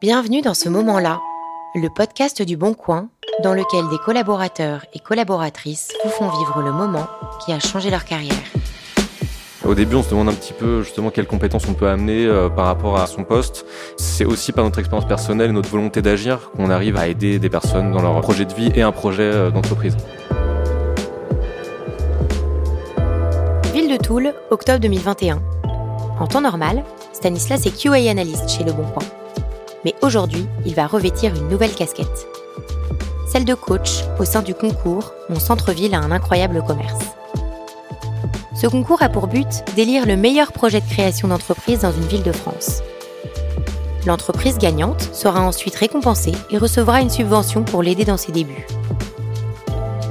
Bienvenue dans ce moment-là, le podcast du Bon Coin, dans lequel des collaborateurs et collaboratrices vous font vivre le moment qui a changé leur carrière. Au début, on se demande un petit peu justement quelles compétences on peut amener euh, par rapport à son poste. C'est aussi par notre expérience personnelle et notre volonté d'agir qu'on arrive à aider des personnes dans leur projet de vie et un projet euh, d'entreprise. Ville de Toul, octobre 2021. En temps normal, Stanislas est QA analyste chez Le Bon Coin. Mais aujourd'hui, il va revêtir une nouvelle casquette. Celle de coach au sein du concours Mon centre-ville a un incroyable commerce. Ce concours a pour but d'élire le meilleur projet de création d'entreprise dans une ville de France. L'entreprise gagnante sera ensuite récompensée et recevra une subvention pour l'aider dans ses débuts.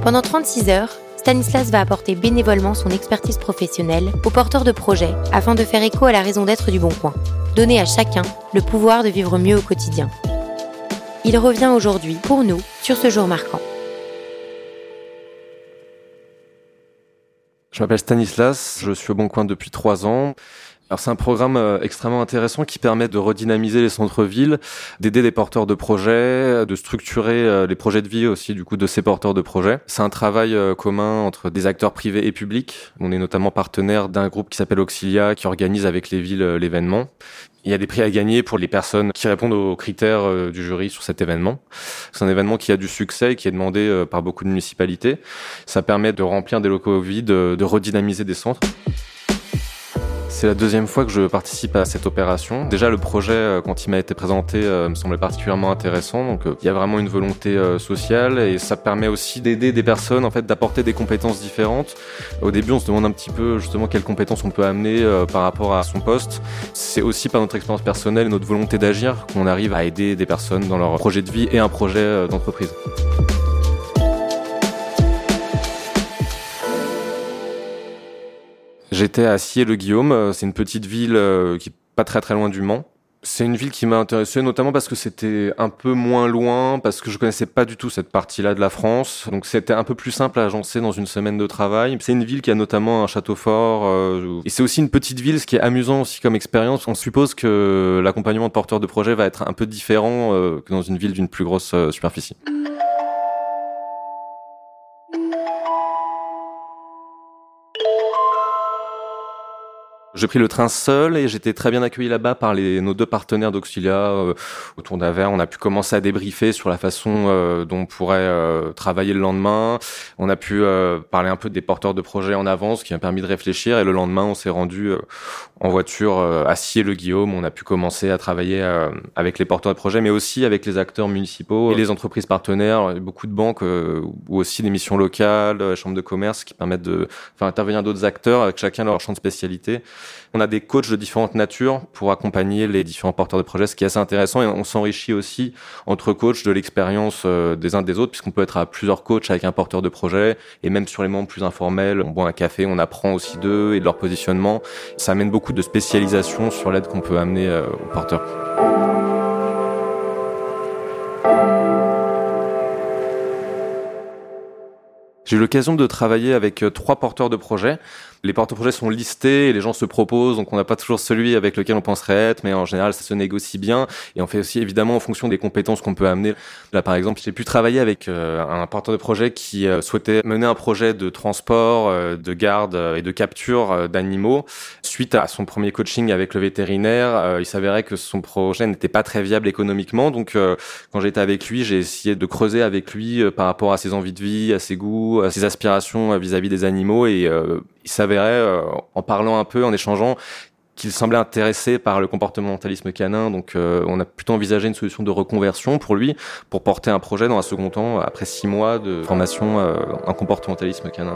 Pendant 36 heures, Stanislas va apporter bénévolement son expertise professionnelle aux porteurs de projets afin de faire écho à la raison d'être du Bon Coin, donner à chacun le pouvoir de vivre mieux au quotidien. Il revient aujourd'hui pour nous sur ce jour marquant. Je m'appelle Stanislas, je suis au Bon Coin depuis trois ans. Alors c'est un programme euh, extrêmement intéressant qui permet de redynamiser les centres-villes, d'aider les porteurs de projets, de structurer euh, les projets de vie aussi du coup de ces porteurs de projets. C'est un travail euh, commun entre des acteurs privés et publics. On est notamment partenaire d'un groupe qui s'appelle Auxilia qui organise avec les villes l'événement. Il y a des prix à gagner pour les personnes qui répondent aux critères du jury sur cet événement. C'est un événement qui a du succès et qui est demandé par beaucoup de municipalités. Ça permet de remplir des locaux vides, de redynamiser des centres. C'est la deuxième fois que je participe à cette opération. Déjà, le projet, euh, quand il m'a été présenté, euh, me semblait particulièrement intéressant. Donc, euh, il y a vraiment une volonté sociale et ça permet aussi d'aider des personnes, en fait, d'apporter des compétences différentes. Au début, on se demande un petit peu justement quelles compétences on peut amener par rapport à son poste. C'est aussi par notre expérience personnelle et notre volonté d'agir qu'on arrive à aider des personnes dans leur projet de vie et un projet d'entreprise. J'étais à Scié-le-Guillaume, euh, c'est une petite ville euh, qui est pas très très loin du Mans. C'est une ville qui m'a intéressé notamment parce que c'était un peu moins loin, parce que je connaissais pas du tout cette partie-là de la France. Donc c'était un peu plus simple à agencer dans une semaine de travail. C'est une ville qui a notamment un château fort. Euh, et c'est aussi une petite ville, ce qui est amusant aussi comme expérience. On suppose que l'accompagnement de porteurs de projets va être un peu différent que dans une ville d'une plus grosse superficie. J'ai pris le train seul et j'étais très bien accueilli là-bas par les, nos deux partenaires d'Auxilia euh, autour d'Aver. On a pu commencer à débriefer sur la façon euh, dont on pourrait euh, travailler le lendemain. On a pu parler un peu des porteurs de projets en avance, qui a permis de réfléchir. Et le lendemain, on s'est rendu en voiture à Scié-le-Guillaume. On a pu commencer à travailler avec les porteurs de projets, mais aussi avec les acteurs municipaux et les entreprises partenaires, beaucoup de banques ou aussi des missions locales, chambres de commerce qui permettent de faire intervenir d'autres acteurs avec chacun leur champ de spécialité. On a des coachs de différentes natures pour accompagner les différents porteurs de projets, ce qui est assez intéressant et on s'enrichit aussi entre coachs de l'expérience euh, des uns des autres puisqu'on peut être à plusieurs coachs avec un porteur de projet et même sur les membres plus informels, on boit un café, on apprend aussi d'eux et de leur positionnement. Ça amène beaucoup de spécialisation sur l'aide qu'on peut amener euh, aux porteurs. J'ai eu l'occasion de travailler avec euh, trois porteurs de projets les porte-projets sont listés et les gens se proposent, donc on n'a pas toujours celui avec lequel on penserait être, mais en général ça se négocie bien et on fait aussi évidemment en fonction des compétences qu'on peut amener. Là par exemple, j'ai pu travailler avec euh, un porteur de projet qui euh, souhaitait mener un projet de transport, euh, de garde et de capture d'animaux. Suite à son premier coaching avec le vétérinaire, il s'avérait que son projet n'était pas très viable économiquement, donc quand j'étais avec lui, j'ai essayé de creuser avec lui par rapport à ses envies de vie, à ses goûts, à ses aspirations vis-à-vis -vis des animaux et il s'avérait, euh, en parlant un peu, en échangeant, qu'il semblait intéressé par le comportementalisme canin. Donc, euh, on a plutôt envisagé une solution de reconversion pour lui, pour porter un projet dans un second temps, après six mois de formation euh, en comportementalisme canin.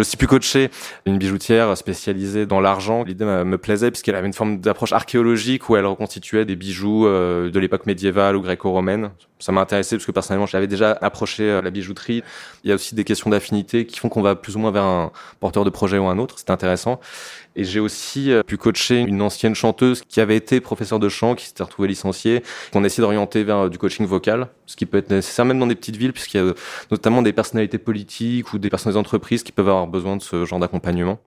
Je suis plus coaché une bijoutière spécialisée dans l'argent. L'idée me plaisait puisqu'elle avait une forme d'approche archéologique où elle reconstituait des bijoux euh, de l'époque médiévale ou gréco-romaine. Ça m'a intéressé parce que personnellement, j'avais déjà approché euh, la bijouterie. Il y a aussi des questions d'affinité qui font qu'on va plus ou moins vers un porteur de projet ou un autre. C'est intéressant. Et j'ai aussi pu coacher une ancienne chanteuse qui avait été professeure de chant, qui s'était retrouvée licenciée, qu'on essaie d'orienter vers du coaching vocal, ce qui peut être nécessaire même dans des petites villes, puisqu'il y a notamment des personnalités politiques ou des personnes des entreprises qui peuvent avoir besoin de ce genre d'accompagnement.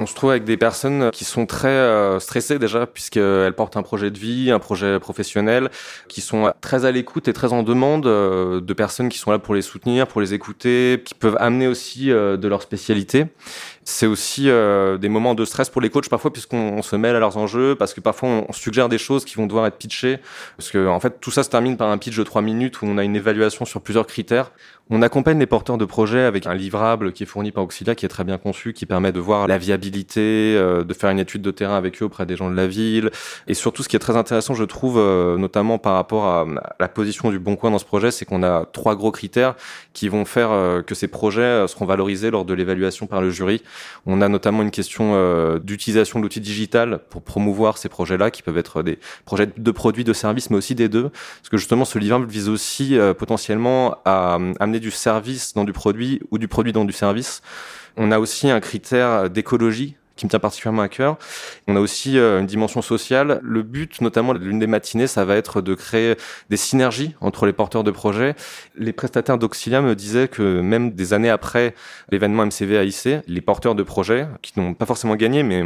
On se trouve avec des personnes qui sont très euh, stressées déjà puisqu'elles portent un projet de vie, un projet professionnel, qui sont très à l'écoute et très en demande euh, de personnes qui sont là pour les soutenir, pour les écouter, qui peuvent amener aussi euh, de leur spécialité. C'est aussi des moments de stress pour les coachs parfois puisqu'on se mêle à leurs enjeux, parce que parfois on suggère des choses qui vont devoir être pitchées, parce que en fait tout ça se termine par un pitch de trois minutes où on a une évaluation sur plusieurs critères. On accompagne les porteurs de projets avec un livrable qui est fourni par Auxilia, qui est très bien conçu, qui permet de voir la viabilité, euh, de faire une étude de terrain avec eux auprès des gens de la ville. Et surtout, ce qui est très intéressant, je trouve, euh, notamment par rapport à, la position du Bon Coin dans ce projet, c'est qu'on a trois gros critères qui vont faire euh, que ces projets seront valorisés lors de l'évaluation par le jury. On a notamment une question d'utilisation de l'outil digital pour promouvoir ces projets-là, qui peuvent être des projets de produits, de services, mais aussi des deux. Parce que justement, ce livrable vise aussi potentiellement à amener du service dans du produit ou du produit dans du service. On a aussi un critère d'écologie qui me tient particulièrement à cœur. On a aussi euh, une dimension sociale. Le but, notamment l'une des matinées, ça va être de créer des synergies entre les porteurs de projets. Les prestataires d'Auxilia me disaient que même des années après l'événement MCV AIC, les porteurs de projets, qui n'ont pas forcément gagné, mais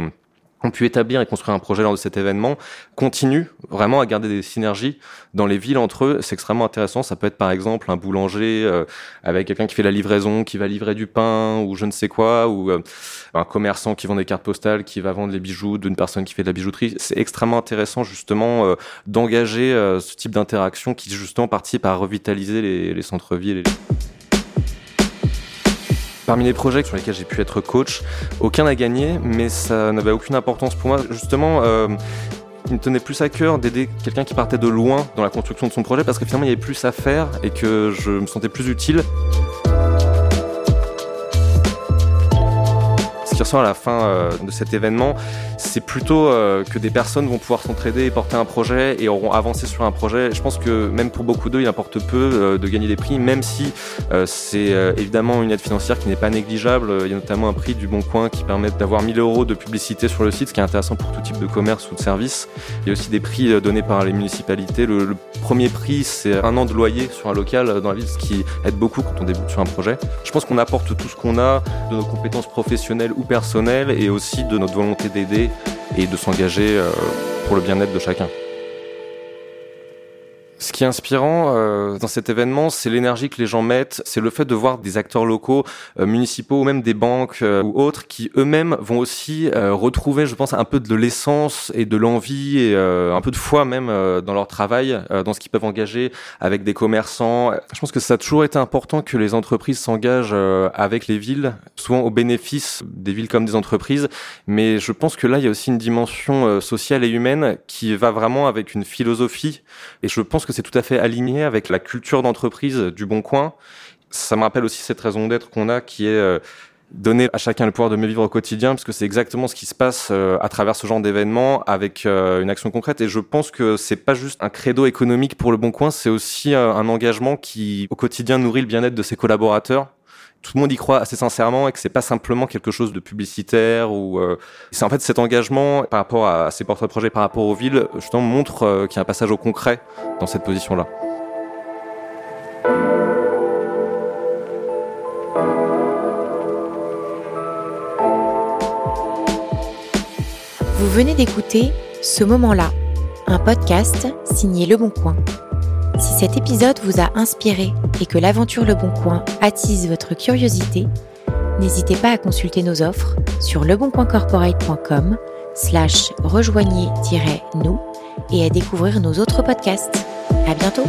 ont pu établir et construire un projet lors de cet événement, continue vraiment à garder des synergies dans les villes entre eux. C'est extrêmement intéressant. Ça peut être par exemple un boulanger euh, avec quelqu'un qui fait la livraison, qui va livrer du pain ou je ne sais quoi, ou euh, un commerçant qui vend des cartes postales, qui va vendre les bijoux d'une personne qui fait de la bijouterie. C'est extrêmement intéressant justement euh, d'engager ce type d'interaction qui justement participe à revitaliser les, les centres-villes. Parmi les projets sur lesquels j'ai pu être coach, aucun n'a gagné, mais ça n'avait aucune importance pour moi. Justement, euh, il me tenait plus à cœur d'aider quelqu'un qui partait de loin dans la construction de son projet parce que finalement il y avait plus à faire et que je me sentais plus utile. Qui ressort à la fin euh, de cet événement, c'est plutôt euh, que des personnes vont pouvoir s'entraider et porter un projet et auront avancé sur un projet. Je pense que même pour beaucoup d'eux, il importe peu euh, de gagner des prix, même si c'est évidemment une aide financière qui n'est pas négligeable. Il y a notamment un prix du Bon Coin qui permet d'avoir 1000 euros de publicité sur le site, ce qui est intéressant pour tout type de commerce ou de service. Il y a aussi des prix donnés par les municipalités. Le, le premier prix, c'est un an de loyer sur un local dans la ville, ce qui aide beaucoup quand on débute sur un projet. Je pense qu'on apporte tout ce qu'on a de nos compétences professionnelles ou personnel et aussi de notre volonté d'aider et de s'engager euh, pour le bien-être de chacun. Ce qui est inspirant euh, dans cet événement, c'est l'énergie que les gens mettent, c'est le fait de voir des acteurs locaux, euh, municipaux ou même des banques euh, ou autres qui eux-mêmes vont aussi retrouver, je pense, un peu de l'essence et de l'envie et un peu de foi même dans leur travail, dans ce qu'ils peuvent engager avec des commerçants. Je pense que ça a toujours été important que les entreprises s'engagent avec les villes, souvent au bénéfice des villes comme des entreprises, mais je pense que là, il y a aussi une dimension sociale et humaine qui va vraiment avec une philosophie et je pense que c'est tout à fait aligné avec la culture d'entreprise du Bon Coin. Ça me rappelle aussi cette raison d'être qu'on a qui est euh, donner à chacun le pouvoir de mieux vivre au quotidien, parce que c'est exactement ce qui se passe euh, à travers ce genre d'événement avec euh, une action concrète. Et je pense que c'est pas juste un credo économique pour le Bon Coin, c'est aussi un engagement qui, au quotidien, nourrit le bien-être de ses collaborateurs tout le monde y croit assez sincèrement et que c'est pas simplement quelque chose de publicitaire ou euh, c'est en fait cet engagement par rapport à ces portraits de par rapport aux villes justement montre euh, qu'il y a un passage au concret dans cette position là. Vous venez d'écouter Ce moment-là, un podcast signé Le Bon Coin. Si cet épisode vous a inspiré et que l'aventure Le Bon Coin attise votre curiosité, n'hésitez pas à consulter nos offres sur leboncoincorporate.com slash rejoignez-nous et à découvrir nos autres podcasts. À bientôt!